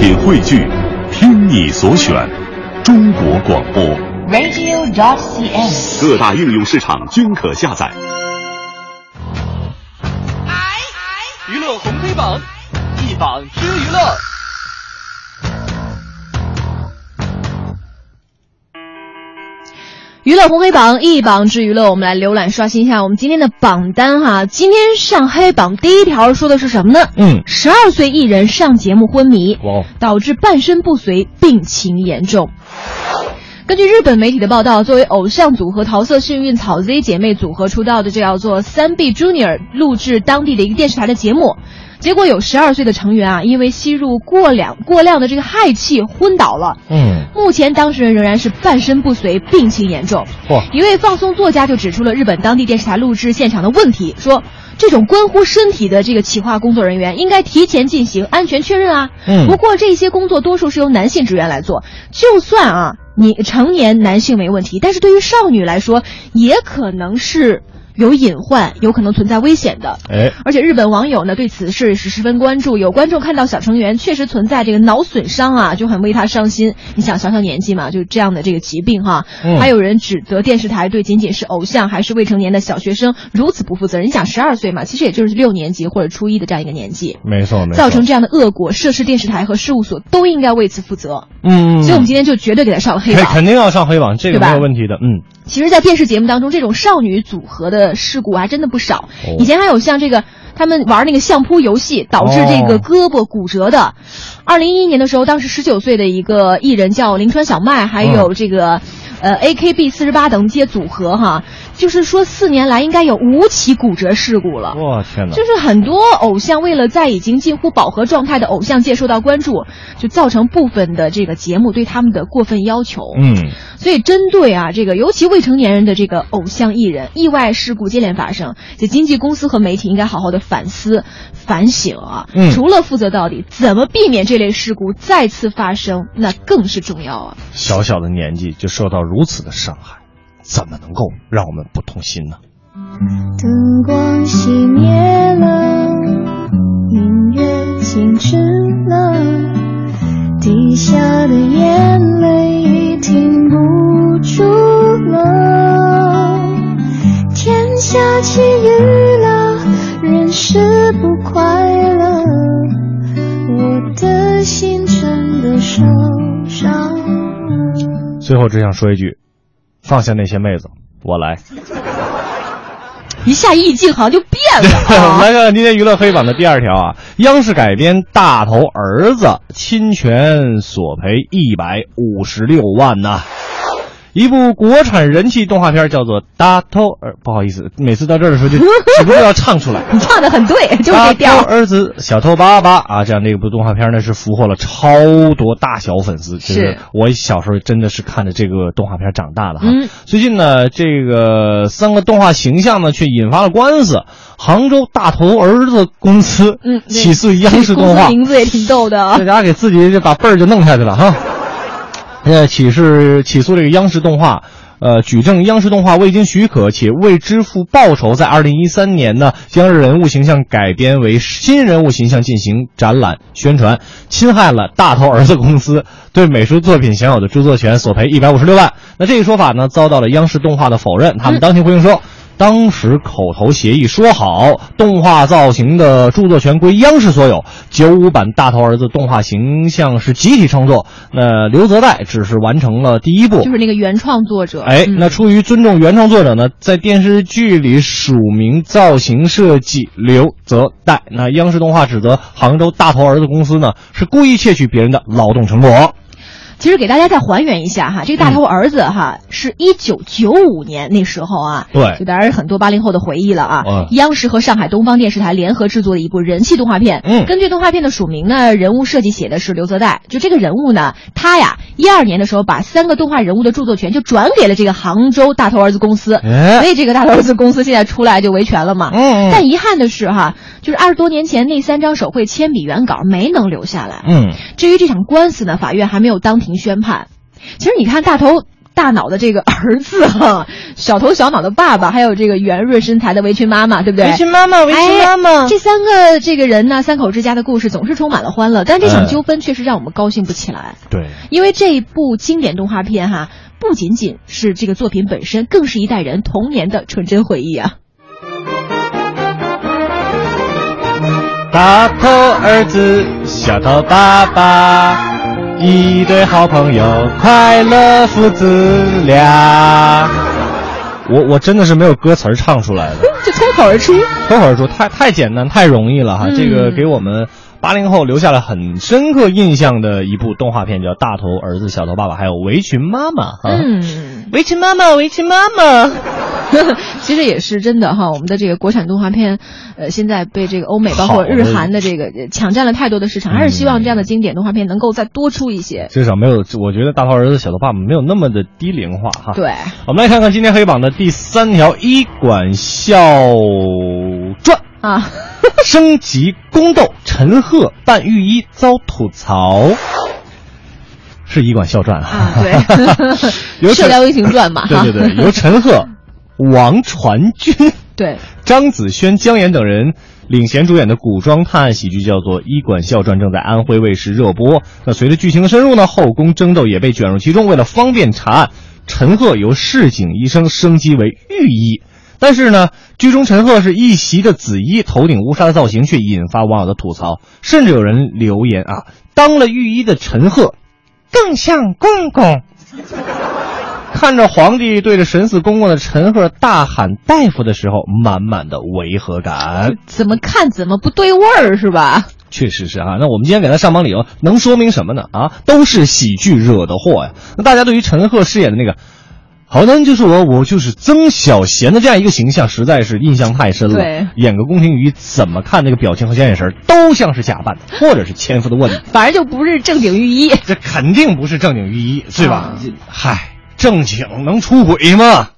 品汇聚，听你所选，中国广播。radio.cn。各大应用市场均可下载。娱乐红黑榜，一榜知娱乐。娱乐红黑榜一榜之娱乐，我们来浏览刷新一下我们今天的榜单哈。今天上黑榜第一条说的是什么呢？嗯，十二岁艺人上节目昏迷，哇导致半身不遂，病情严重。根据日本媒体的报道，作为偶像组合桃色幸运草 Z 姐妹组合出道的，这叫做三 B Junior，录制当地的一个电视台的节目。结果有十二岁的成员啊，因为吸入过量过量的这个氦气昏倒了。嗯，目前当事人仍然是半身不遂，病情严重。嚯一位放松作家就指出了日本当地电视台录制现场的问题，说这种关乎身体的这个企划工作人员应该提前进行安全确认啊。嗯不过这些工作多数是由男性职员来做，就算啊你成年男性没问题，但是对于少女来说，也可能是有隐患，有可能存在危险的。哎，而且日本网友呢对此事是十分关注，有观众看到小成员确实存在这个脑损伤啊，就很为他伤心。你想小小年纪嘛，就这样的这个疾病哈，嗯还有人指责电视台对仅仅是偶像还是未成年的小学生如此不负责任。你想十二岁嘛，其实也就是六年级或者初一的这样一个年纪，没错没错，造成这样的恶果，涉事电视台和事务所都应该为此负责。嗯，嗯，所以我们今天就绝对给他上了黑榜。肯肯定要上黑榜，这个没有问题的。嗯，其实，在电视节目当中，这种少女组合的事故还真的不少。哦以前还有像这个他们玩那个相扑游戏导致这个哦胳膊骨折的。二零一一年的时候，当时十九岁的一个艺人叫林川小麦，还有这个。呃，AKB 四十八等这些组合哈，就是说四年来应该有五起骨折事故了。我天哪，就是很多偶像为了在已经近乎饱和状态的偶像界受到关注，就造成部分的这个节目对他们的过分要求。嗯，所以针对啊这个尤其未成年人的这个偶像艺人，意外事故接连发生，这经纪公司和媒体应该好好的反思反省啊。嗯除了负责到底，怎么避免这类事故再次发生，那更是重要啊。小小的年纪就受到如此的伤害，怎么能够让我们不痛心呢？灯光熄灭了，音乐静止了，滴下的眼泪是不快乐，我的心真的受伤了。最后只想说一句，放下那些妹子，我来。一下意境好像就变了我们啊。来看看今天娱乐黑榜的第二条啊，央视改编《大头儿子》，侵权索赔一百五十六万呐、一部国产人气动画片叫做《大头儿》，不好意思，每次到这儿的时候就止不住要唱出来。你 唱的很对，就是这大调头。儿子小头爸爸啊，这样的一部动画片呢，是俘获了超多大小粉丝。就是我小时候真的是看着这个动画片长大的哈。嗯最近呢，这个三个动画形象呢，却引发了官司。杭州大头儿子公司嗯，起诉央视动公画司，名字也挺逗的啊这。家伙给自己就把辈儿就弄下去了哈。呃，起是起诉这个央视动画，呃，举证央视动画未经许可且未支付报酬，在二零一三年呢，将人物形象改编为新人物形象进行展览宣传，侵害了大头儿子公司对美术作品享有的著作权，索赔一百五十六万。那这一说法呢，遭到了央视动画的否认，他们当庭回应说。当时口头协议说好，动画造型的著作权归央视所有。九五版大头儿子动画形象是集体创作，那刘泽岱只是完成了第一部。就是那个原创作者。哎，嗯那出于尊重原创作者呢，在电视剧里署名造型设计刘泽岱。那央视动画指责杭州大头儿子公司呢是故意窃取别人的劳动成果。其实给大家再还原一下哈，这个大头儿子哈、是一九九五年那时候啊，对就当然是很多八零后的回忆了啊。嗯央视和上海东方电视台联合制作的一部人气动画片。嗯根据动画片的署名呢，人物设计写的是刘泽岱。就这个人物呢，他呀，一二年的时候把三个动画人物的著作权就转给了这个杭州大头儿子公司。哎所以这个大头儿子公司现在出来就维权了嘛。嗯嗯但遗憾的是哈，就是二十多年前那三张手绘铅笔原稿没能留下来。嗯，至于这场官司呢，法院还没有当庭宣判。其实你看大头。大脑的这个儿子哈，小头小脑的爸爸，还有这个圆润身材的围裙妈妈，对不对？围裙妈妈，围裙妈妈，哎这三个这个人呢，三口之家的故事总是充满了欢乐，但这场纠纷确实让我们高兴不起来。对，因为这一部经典动画片哈，不仅仅是这个作品本身，更是一代人童年的纯真回忆啊。大头儿子，小头爸爸，一对好朋友，快乐父子俩。我我真的是没有歌词儿唱出来的，就脱口而出。脱口而出，太太简单，太容易了哈。嗯这个给我们八零后留下了很深刻印象的一部动画片，叫《大头儿子小头爸爸》，还有《围裙妈妈》哈。嗯，围裙妈妈，围裙妈妈。其实也是真的哈，我们的这个国产动画片，呃，现在被这个欧美包括日韩的这个呃抢占了太多的市场，还是希望这样的经典动画片能够再多出一些。至少没有，我觉得大头儿子小头爸爸没有那么的低龄化哈。对，我们来看看今天黑榜的第三条医馆笑传。啊，升级宫斗，陈赫扮御医遭吐槽。是医馆笑传啊，对，由射雕英雄传嘛，对对对，由陈赫、王传君、对张子萱、姜妍等人领衔主演的古装探案喜剧叫做《医馆笑传》，正在安徽卫视热播。那随着剧情的深入呢，后宫争斗也被卷入其中。为了方便查案，陈赫由市井医生升级为御医。但是呢，剧中陈赫是一袭的紫衣，头顶乌纱的造型却引发网友的吐槽，甚至有人留言啊，当了御医的陈赫更像公公。看着皇帝对着神似公公的陈赫大喊“大夫”的时候，满满的违和感。怎么看怎么不对味儿，是吧？确实是啊，那我们今天给他上榜理由，能说明什么呢？啊，都是喜剧惹的祸呀。那大家对于陈赫饰演的那个“好男人就是我，我就是曾小贤”的这样一个形象，实在是印象太深了。对演个宫廷鱼，怎么看那个表情和小眼神，都像是假扮的，或者是千夫的卧底。反正就不是正经御医。这肯定不是正经御医，是吧啊？正经能出轨吗？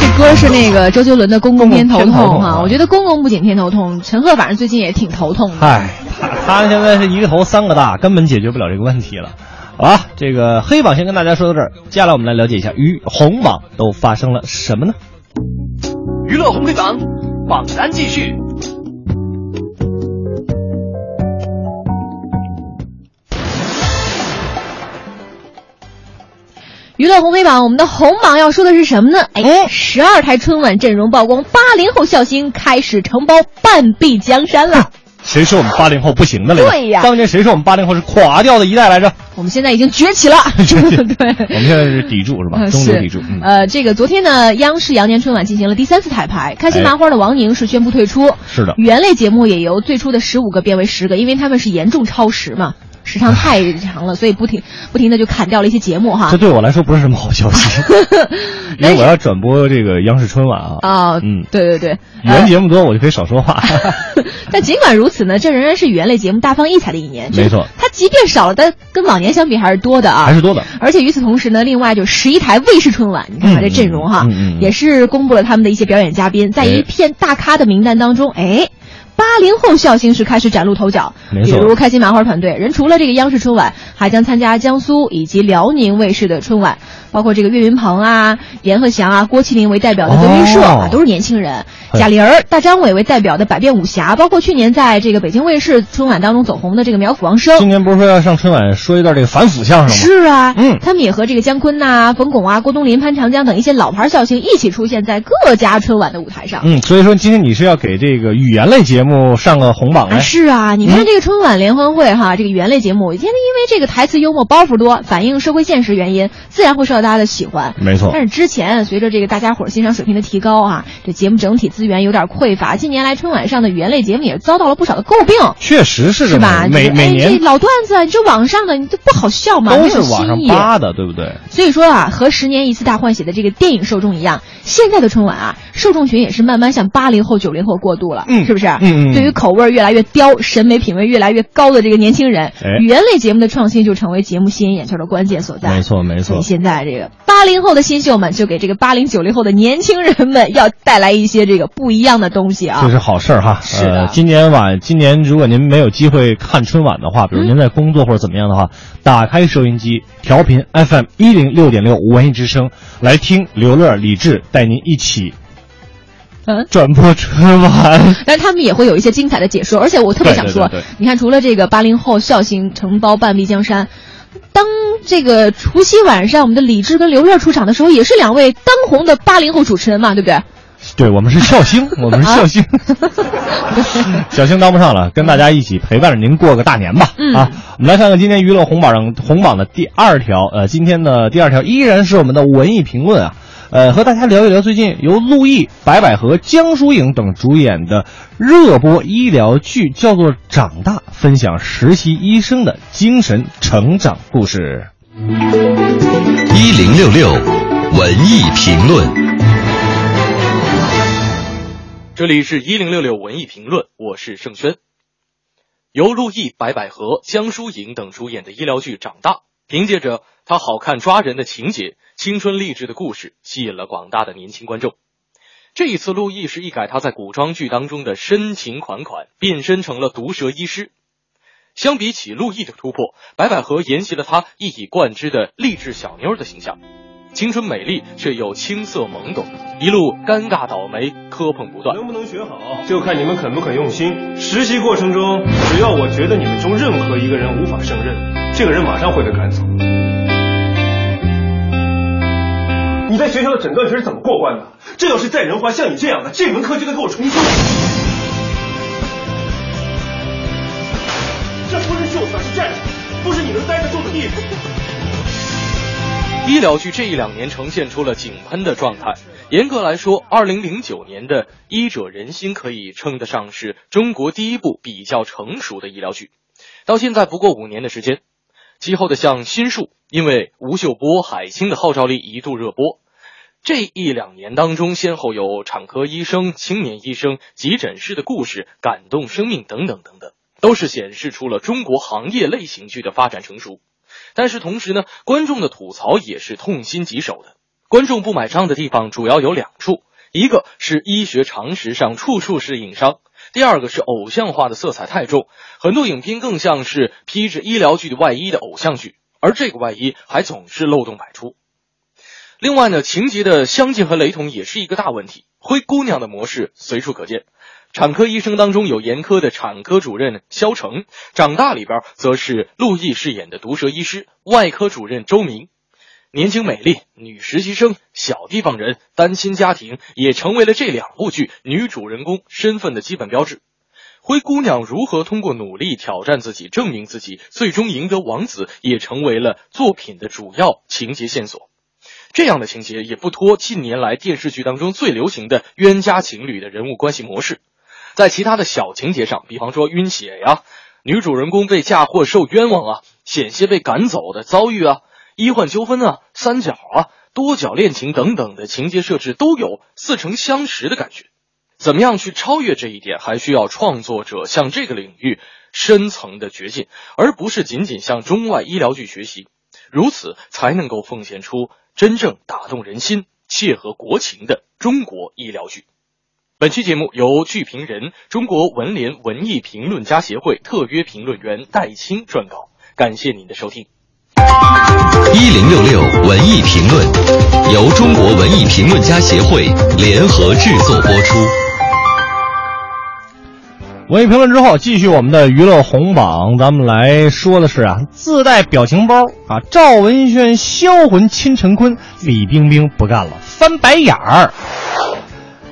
这歌是那个周杰伦的《公公偏头痛哈，啊我觉得公公不仅偏头痛，陈赫反正最近也挺头痛的。嗨，他他现在是一个头三个大，根本解决不了这个问题了。好了，这个黑榜先跟大家说到这儿，接下来我们来了解一下与红榜都发生了什么呢？娱乐红黑榜榜单继续。娱乐红黑榜，我们的红榜要说的是什么呢？哎，十二台春晚阵容曝光，八零后笑星开始承包半壁江山了。谁说我们八零后不行的来着？对呀当年谁说我们八零后是垮掉的一代来着？我们现在已经崛起了，对。我们现在是砥柱是吧？中流砥柱。嗯，呃，这个昨天呢，央视羊年春晚进行了第三次彩排，开心麻花的王宁是宣布退出。是的语言类节目也由最初的十五个变为十个，因为他们是严重超时嘛，时长太长了，所以不停不停的就砍掉了一些节目哈这。对我来说不是什么好消息，因为我要转播这个央视春晚啊。啊，嗯对对对，语言节目多，我就可以少说话。但尽管如此呢，这仍然是语言类节目大放异彩的一年。没错，它即便少了，但跟往年相比还是多的啊，还是多的。而且与此同时呢，另外就十一台卫视春晚，你看看这阵容哈，也是公布了他们的一些表演嘉宾，在一片大咖的名单当中，哎。八零后笑星是开始崭露头角，比如开心麻花团队，人除了这个央视春晚，还将参加江苏以及辽宁卫视的春晚，包括这个岳云鹏啊、阎鹤祥啊、郭麒麟为代表的德云社、哦啊，都是年轻人。贾玲儿、大张伟为代表的百变武侠，包括去年在这个北京卫视春晚当中走红的这个苗阜王声，今年不是说要上春晚说一段这个反腐相声吗？是啊，嗯他们也和这个姜昆呐、冯巩啊、郭冬临、潘长江等一些老牌笑星一起出现在各家春晚的舞台上。嗯，所以说今天你是要给这个语言类节目上个红榜啊，是啊，你看嗯这个春晚联欢会哈，这个语言类节目，现在因为这个台词幽默、包袱多，反映社会现实原因，自然会受到大家的喜欢。没错但是之前随着这个大家伙儿欣赏水平的提高啊，这节目整体资源有点匮乏，近年来春晚上的语言类节目也遭到了不少的诟病。确实是是吧？每每年这老段子，你这网上的你这不好笑嘛，都是网上扒的，对不对？所以说啊，和十年一次大换血的这个电影受众一样，现在的春晚啊，受众群也是慢慢向八零后、九零后过渡了，嗯是不是？嗯对于口味越来越刁、审美品味越来越高的这个年轻人，哎语言类节目的创新就成为节目吸引眼球的关键所在。没错没错所以。现在这个八零后的新秀们，就给这个八零九零后的年轻人们要带来一些这个不一样的东西啊。这是好事儿哈。是的呃，今年晚，今年如果您没有机会看春晚的话，比如您在工作或者怎么样的话，打开收音机，调频 FM 一零六点六文艺之声，来听刘乐、李志带您一起嗯。转播春晚。但是他们也会有一些精彩的解说，而且我特别想说，对对对对你看，除了这个八零后孝行承包半壁江山，当这个除夕晚上我们的李志跟刘乐出场的时候，也是两位当红的八零后主持人嘛，对不对？对我们是孝星，我们是孝星，小 星当不上了，跟大家一起陪伴着您过个大年吧。嗯啊，我们来看看今天娱乐红榜上红榜的第二条，呃，今天的第二条依然是我们的文艺评论啊。呃，和大家聊一聊最近由陆毅、白百合、江疏影等主演的热播医疗剧，叫做《长大》，分享实习医生的精神成长故事。一零六六文艺评论。这里是一零六六文艺评论，我是盛轩。由陆毅、白百合、江疏影等主演的医疗剧《长大》，凭借着它好看抓人的情节、青春励志的故事，吸引了广大的年轻观众。这一次，陆毅是一改他在古装剧当中的深情款款，变身成了毒舌医师。相比起陆毅的突破，白百合沿袭了他一以贯之的励志小妞的形象，青春美丽却又青涩懵懂，一路尴尬倒霉，磕碰不断。能不能学好，就看你们肯不肯用心。实习过程中，只要我觉得你们中任何一个人无法胜任，这个人马上会被赶走。你在学校的诊断学是怎么过关的？这要是在人寰，像你这样的，这门课就得给我重修。这不是就算是战场，不是你能待得住的地方。医疗剧这一两年呈现出了井喷的状态。严格来说，二零零九年的《医者仁心》可以称得上是中国第一部比较成熟的医疗剧。到现在不过五年的时间，其后的像《心术》，因为吴秀波、海清的号召力一度热播。这一两年当中，先后有产科医生、青年医生、急诊室的故事、感动生命等等等等，都是显示出了中国行业类型剧的发展成熟。但是同时呢，观众的吐槽也是痛心疾首的。观众不买账的地方主要有两处，一个是医学常识上处处是硬伤，第二个是偶像化的色彩太重，很多影片更像是披着医疗剧的外衣的偶像剧，而这个外衣还总是漏洞百出。另外呢，情节的相近和雷同也是一个大问题。灰姑娘的模式随处可见，产科医生当中有严苛的产科主任肖成，长大里边则是陆毅饰演的毒舌医师，外科主任周明。年轻美丽女实习生、小地方人、单亲家庭，也成为了这两部剧女主人公身份的基本标志。灰姑娘如何通过努力挑战自己、证明自己，最终赢得王子，也成为了作品的主要情节线索。这样的情节也不脱近年来电视剧当中最流行的冤家情侣的人物关系模式。在其他的小情节上，比方说晕血呀、女主人公被嫁祸受冤枉啊、险些被赶走的遭遇啊、医患纠纷啊、三角啊、多角恋情等等的情节设置都有似曾相识的感觉。怎么样去超越这一点，还需要创作者向这个领域深层的掘进，而不是仅仅向中外医疗剧学习。如此才能够奉献出真正打动人心、切合国情的中国医疗剧。本期节目由剧评人、中国文联文艺评论家协会特约评论员戴青撰稿。感谢您的收听。一零六六文艺评论由中国文艺评论家协会联合制作播出。文艺评论之后，继续我们的娱乐红榜，咱们来说的是啊，自带表情包啊，赵文轩销魂亲陈坤，李冰冰不干了，翻白眼儿。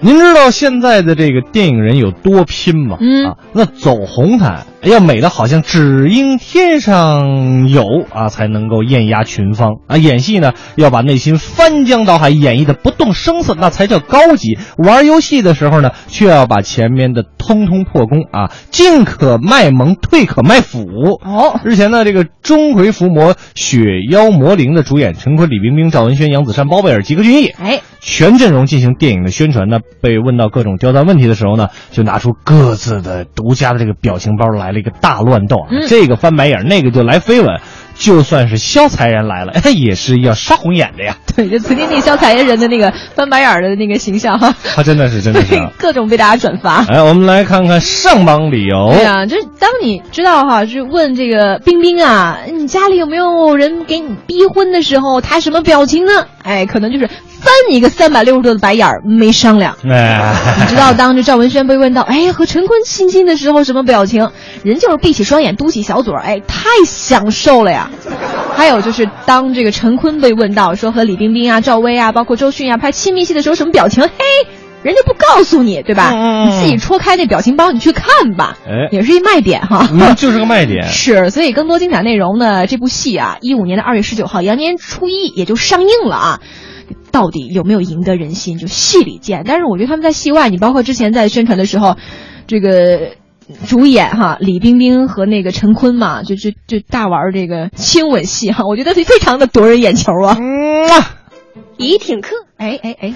您知道现在的这个电影人有多拼吗？嗯啊，那走红毯要美的好像只因天上有啊，才能够艳压群芳啊。演戏呢，要把内心翻江倒海演绎的不动声色，那才叫高级。玩游戏的时候呢，却要把前面的通通破功啊，进可卖萌，退可卖腐。哦，日前呢，这个钟馗伏魔、雪妖魔灵的主演陈坤、李冰冰、赵文轩、杨子姗、包贝尔、吉克隽逸，哎，全阵容进行电影的宣传呢。被问到各种刁钻问题的时候呢，就拿出各自的独家的这个表情包来了一个大乱斗这个翻白眼，那个就来飞吻。就算是肖才人来了，哎，也是要杀红眼的呀。对，就曾经那个肖才人的那个翻白眼儿的那个形象哈，他真的是，真的是啊。各种被大家转发。哎，我们来看看上榜理由。对呀、就是当你知道哈，就是问这个冰冰啊，你家里有没有人给你逼婚的时候，他什么表情呢？哎，可能就是翻你一个三百六十度的白眼儿，没商量。哎，你知道当这赵文轩被问到，哎，和陈坤亲亲的时候什么表情？人就是闭起双眼，嘟起小嘴儿，哎，太享受了呀。还有就是当这个陈坤被问到说和李冰冰啊、赵薇啊，包括周迅啊拍亲密戏的时候什么表情，嘿。人家不告诉你，对吧？你自己戳开那表情包，你去看吧，哎也是一卖点哈。嗯，就是个卖点。是，所以更多精彩内容呢，这部戏啊，一五年的二月十九号，羊年初一也就上映了啊。到底有没有赢得人心，就戏里见。但是我觉得他们在戏外，你包括之前在宣传的时候，这个主演哈李冰冰和那个陈坤嘛，就就就大玩这个亲吻戏哈，我觉得非常的夺人眼球啊。嗯啊。姨挺客，哎哎哎。